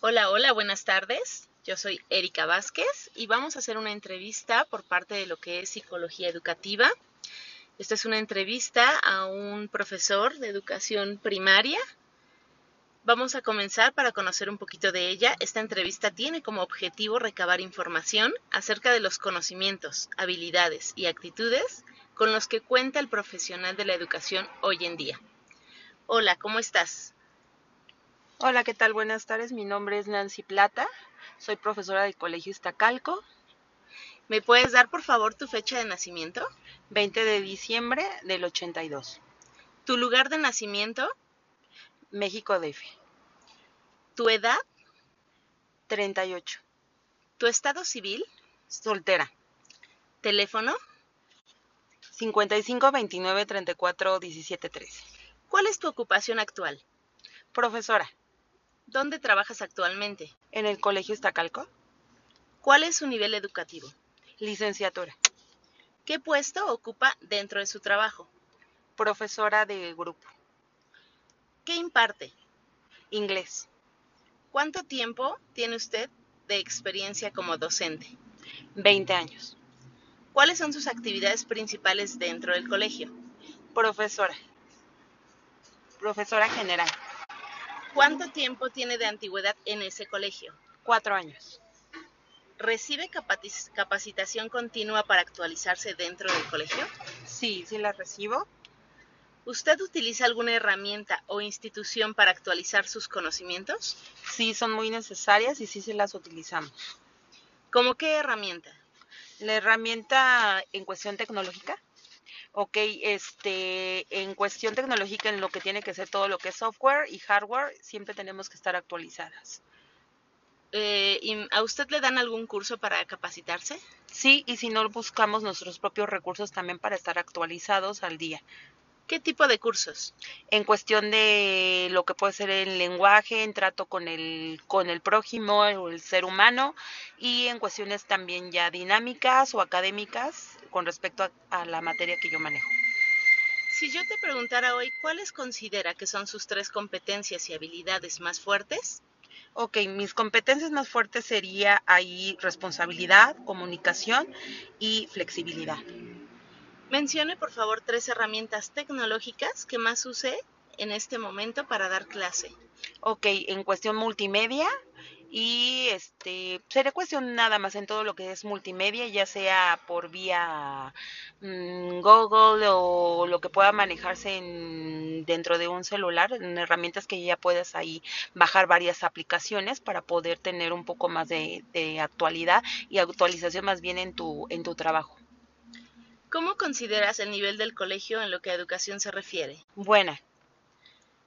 Hola, hola, buenas tardes. Yo soy Erika Vázquez y vamos a hacer una entrevista por parte de lo que es psicología educativa. Esta es una entrevista a un profesor de educación primaria. Vamos a comenzar para conocer un poquito de ella. Esta entrevista tiene como objetivo recabar información acerca de los conocimientos, habilidades y actitudes con los que cuenta el profesional de la educación hoy en día. Hola, ¿cómo estás? Hola, ¿qué tal? Buenas tardes. Mi nombre es Nancy Plata. Soy profesora del Colegio Iztacalco. ¿Me puedes dar por favor tu fecha de nacimiento? 20 de diciembre del 82. ¿Tu lugar de nacimiento? México DF. ¿Tu edad? 38. ¿Tu estado civil? Soltera. ¿Teléfono? 55 29 34 17 13. ¿Cuál es tu ocupación actual? Profesora. ¿Dónde trabajas actualmente? En el Colegio Iztacalco. ¿Cuál es su nivel educativo? Licenciatura. ¿Qué puesto ocupa dentro de su trabajo? Profesora de grupo. ¿Qué imparte? Inglés. ¿Cuánto tiempo tiene usted de experiencia como docente? 20 años. ¿Cuáles son sus actividades principales dentro del colegio? Profesora. Profesora general. ¿Cuánto tiempo tiene de antigüedad en ese colegio? Cuatro años. ¿Recibe capacitación continua para actualizarse dentro del colegio? Sí, sí la recibo. ¿Usted utiliza alguna herramienta o institución para actualizar sus conocimientos? Sí, son muy necesarias y sí se las utilizamos. ¿Cómo qué herramienta? La herramienta en cuestión tecnológica. Ok, este, en cuestión tecnológica, en lo que tiene que ser todo lo que es software y hardware, siempre tenemos que estar actualizadas. Eh, ¿y ¿A usted le dan algún curso para capacitarse? Sí, y si no, buscamos nuestros propios recursos también para estar actualizados al día. ¿Qué tipo de cursos? En cuestión de lo que puede ser el lenguaje, en trato con el, con el prójimo o el ser humano, y en cuestiones también ya dinámicas o académicas con respecto a, a la materia que yo manejo. Si yo te preguntara hoy, ¿cuáles considera que son sus tres competencias y habilidades más fuertes? Ok, mis competencias más fuertes sería ahí responsabilidad, comunicación y flexibilidad. Mencione por favor tres herramientas tecnológicas que más use en este momento para dar clase. Ok, en cuestión multimedia y este sería cuestión nada más en todo lo que es multimedia, ya sea por vía mmm, Google o lo que pueda manejarse en, dentro de un celular, en herramientas que ya puedas ahí bajar varias aplicaciones para poder tener un poco más de, de actualidad y actualización más bien en tu, en tu trabajo. ¿Cómo consideras el nivel del colegio en lo que a educación se refiere? Buena.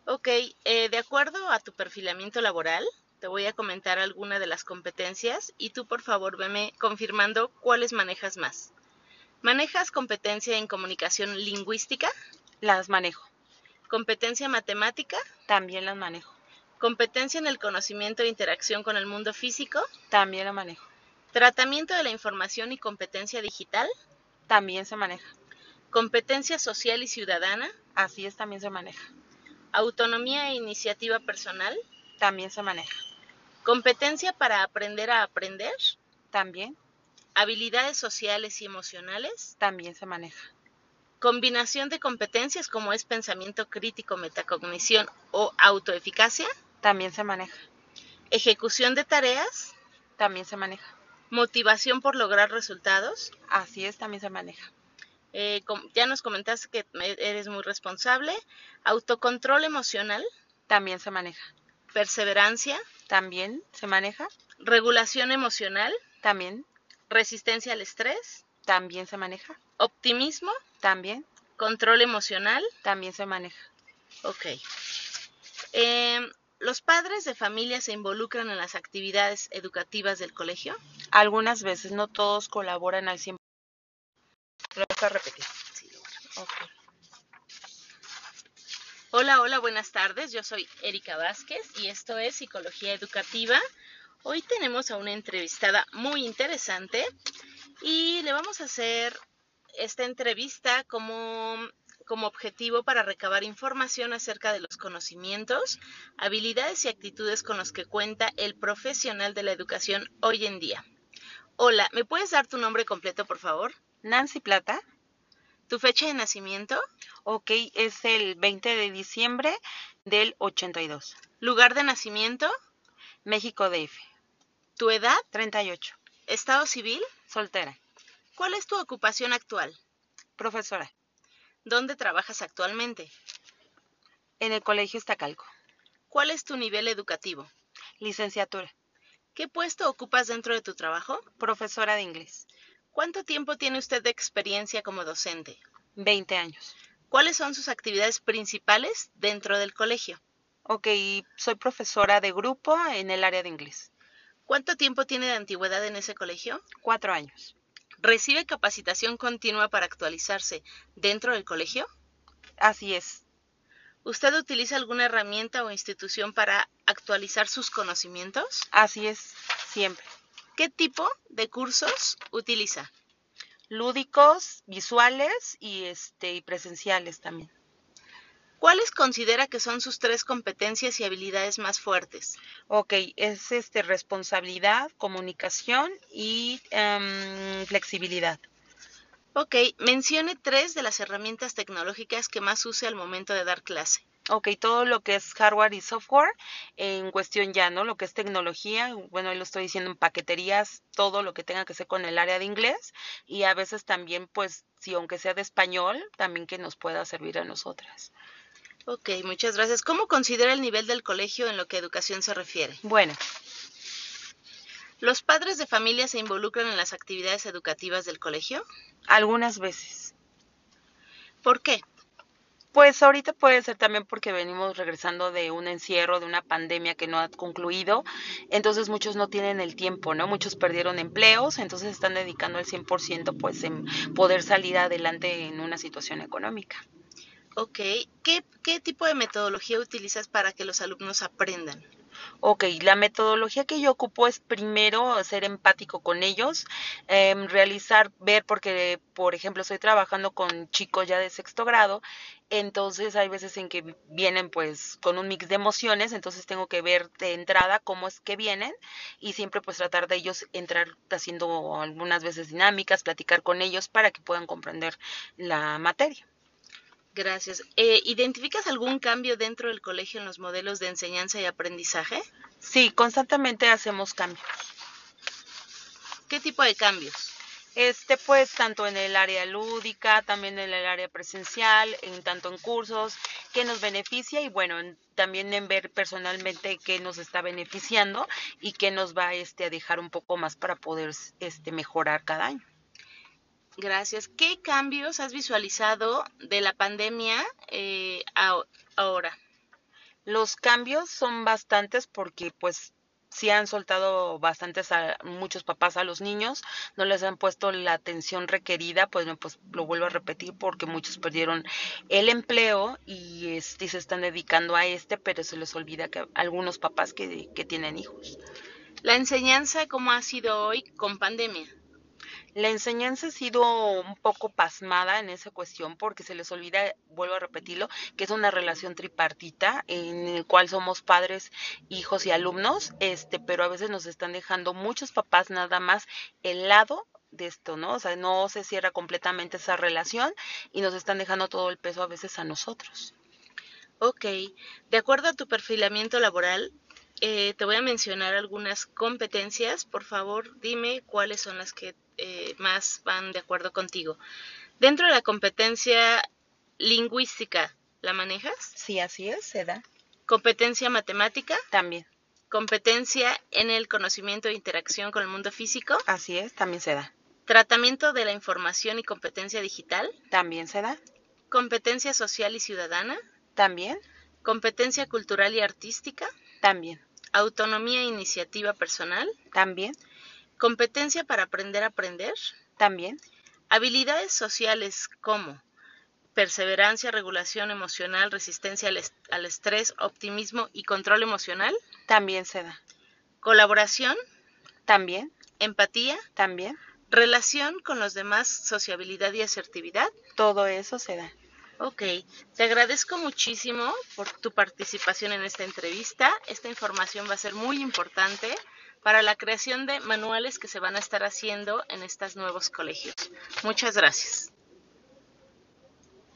Ok, eh, de acuerdo a tu perfilamiento laboral, te voy a comentar algunas de las competencias y tú por favor veme confirmando cuáles manejas más. ¿Manejas competencia en comunicación lingüística? Las manejo. ¿Competencia matemática? También las manejo. ¿Competencia en el conocimiento e interacción con el mundo físico? También la manejo. ¿Tratamiento de la información y competencia digital? También se maneja. Competencia social y ciudadana. Así es, también se maneja. Autonomía e iniciativa personal. También se maneja. Competencia para aprender a aprender. También. Habilidades sociales y emocionales. También se maneja. Combinación de competencias como es pensamiento crítico, metacognición o autoeficacia. También se maneja. Ejecución de tareas. También se maneja. Motivación por lograr resultados. Así es, también se maneja. Eh, ya nos comentaste que eres muy responsable. Autocontrol emocional. También se maneja. Perseverancia. También se maneja. Regulación emocional. También. Resistencia al estrés. También se maneja. Optimismo. También. Control emocional. También se maneja. Ok. Eh, ¿Los padres de familia se involucran en las actividades educativas del colegio? Algunas veces, no todos colaboran al 100%. ¿Lo vas a repetir? Sí, lo voy a repetir. Okay. Hola, hola, buenas tardes. Yo soy Erika Vázquez y esto es Psicología Educativa. Hoy tenemos a una entrevistada muy interesante y le vamos a hacer esta entrevista como como objetivo para recabar información acerca de los conocimientos, habilidades y actitudes con los que cuenta el profesional de la educación hoy en día. Hola, ¿me puedes dar tu nombre completo, por favor? Nancy Plata. ¿Tu fecha de nacimiento? Ok, es el 20 de diciembre del 82. ¿Lugar de nacimiento? México DF. ¿Tu edad? 38. ¿Estado civil? Soltera. ¿Cuál es tu ocupación actual? Profesora. ¿Dónde trabajas actualmente? En el Colegio Estacalco. ¿Cuál es tu nivel educativo? Licenciatura. ¿Qué puesto ocupas dentro de tu trabajo? Profesora de inglés. ¿Cuánto tiempo tiene usted de experiencia como docente? 20 años. ¿Cuáles son sus actividades principales dentro del colegio? Ok, soy profesora de grupo en el área de inglés. ¿Cuánto tiempo tiene de antigüedad en ese colegio? Cuatro años. ¿Recibe capacitación continua para actualizarse dentro del colegio? Así es. ¿Usted utiliza alguna herramienta o institución para actualizar sus conocimientos? Así es, siempre. ¿Qué tipo de cursos utiliza? Lúdicos, visuales y este y presenciales también. ¿Cuáles considera que son sus tres competencias y habilidades más fuertes? Ok, es este responsabilidad, comunicación y um, flexibilidad. Ok, mencione tres de las herramientas tecnológicas que más use al momento de dar clase. Ok, todo lo que es hardware y software en cuestión ya, ¿no? Lo que es tecnología, bueno, ahí lo estoy diciendo en paqueterías, todo lo que tenga que ser con el área de inglés y a veces también, pues, si aunque sea de español, también que nos pueda servir a nosotras. Ok, muchas gracias. ¿Cómo considera el nivel del colegio en lo que educación se refiere? Bueno. ¿Los padres de familia se involucran en las actividades educativas del colegio? Algunas veces. ¿Por qué? Pues ahorita puede ser también porque venimos regresando de un encierro, de una pandemia que no ha concluido, entonces muchos no tienen el tiempo, ¿no? Muchos perdieron empleos, entonces están dedicando el 100% pues en poder salir adelante en una situación económica. Ok, ¿Qué, ¿qué tipo de metodología utilizas para que los alumnos aprendan? Ok, la metodología que yo ocupo es primero ser empático con ellos, eh, realizar, ver, porque por ejemplo estoy trabajando con chicos ya de sexto grado, entonces hay veces en que vienen pues con un mix de emociones, entonces tengo que ver de entrada cómo es que vienen y siempre pues tratar de ellos entrar haciendo algunas veces dinámicas, platicar con ellos para que puedan comprender la materia. Gracias. Eh, ¿Identificas algún cambio dentro del colegio en los modelos de enseñanza y aprendizaje? Sí, constantemente hacemos cambios. ¿Qué tipo de cambios? Este, pues, tanto en el área lúdica, también en el área presencial, en tanto en cursos, que nos beneficia y bueno, también en ver personalmente qué nos está beneficiando y qué nos va este, a dejar un poco más para poder este, mejorar cada año. Gracias. ¿Qué cambios has visualizado de la pandemia eh, ahora? Los cambios son bastantes porque pues sí han soltado bastantes a muchos papás a los niños, no les han puesto la atención requerida, pues, pues lo vuelvo a repetir porque muchos perdieron el empleo y, este, se están dedicando a este, pero se les olvida que algunos papás que, que tienen hijos. La enseñanza, ¿cómo ha sido hoy con pandemia? La enseñanza ha sido un poco pasmada en esa cuestión porque se les olvida, vuelvo a repetirlo, que es una relación tripartita en el cual somos padres, hijos y alumnos, este, pero a veces nos están dejando muchos papás nada más el lado de esto, ¿no? O sea, no se cierra completamente esa relación y nos están dejando todo el peso a veces a nosotros. Ok, de acuerdo a tu perfilamiento laboral, eh, te voy a mencionar algunas competencias. Por favor, dime cuáles son las que eh, más van de acuerdo contigo. Dentro de la competencia lingüística, ¿la manejas? Sí, así es, se da. Competencia matemática. También. Competencia en el conocimiento e interacción con el mundo físico. Así es, también se da. Tratamiento de la información y competencia digital. También se da. Competencia social y ciudadana. También. Competencia cultural y artística. También. Autonomía e iniciativa personal. También. Competencia para aprender a aprender. También. Habilidades sociales como perseverancia, regulación emocional, resistencia al, estrés, optimismo y control emocional. También se da. Colaboración. También. Empatía. También. Relación con los demás, sociabilidad y asertividad. Todo eso se da. Ok, te agradezco muchísimo por tu participación en esta entrevista. Esta información va a ser muy importante para la creación de manuales que se van a estar haciendo en estos nuevos colegios. Muchas gracias.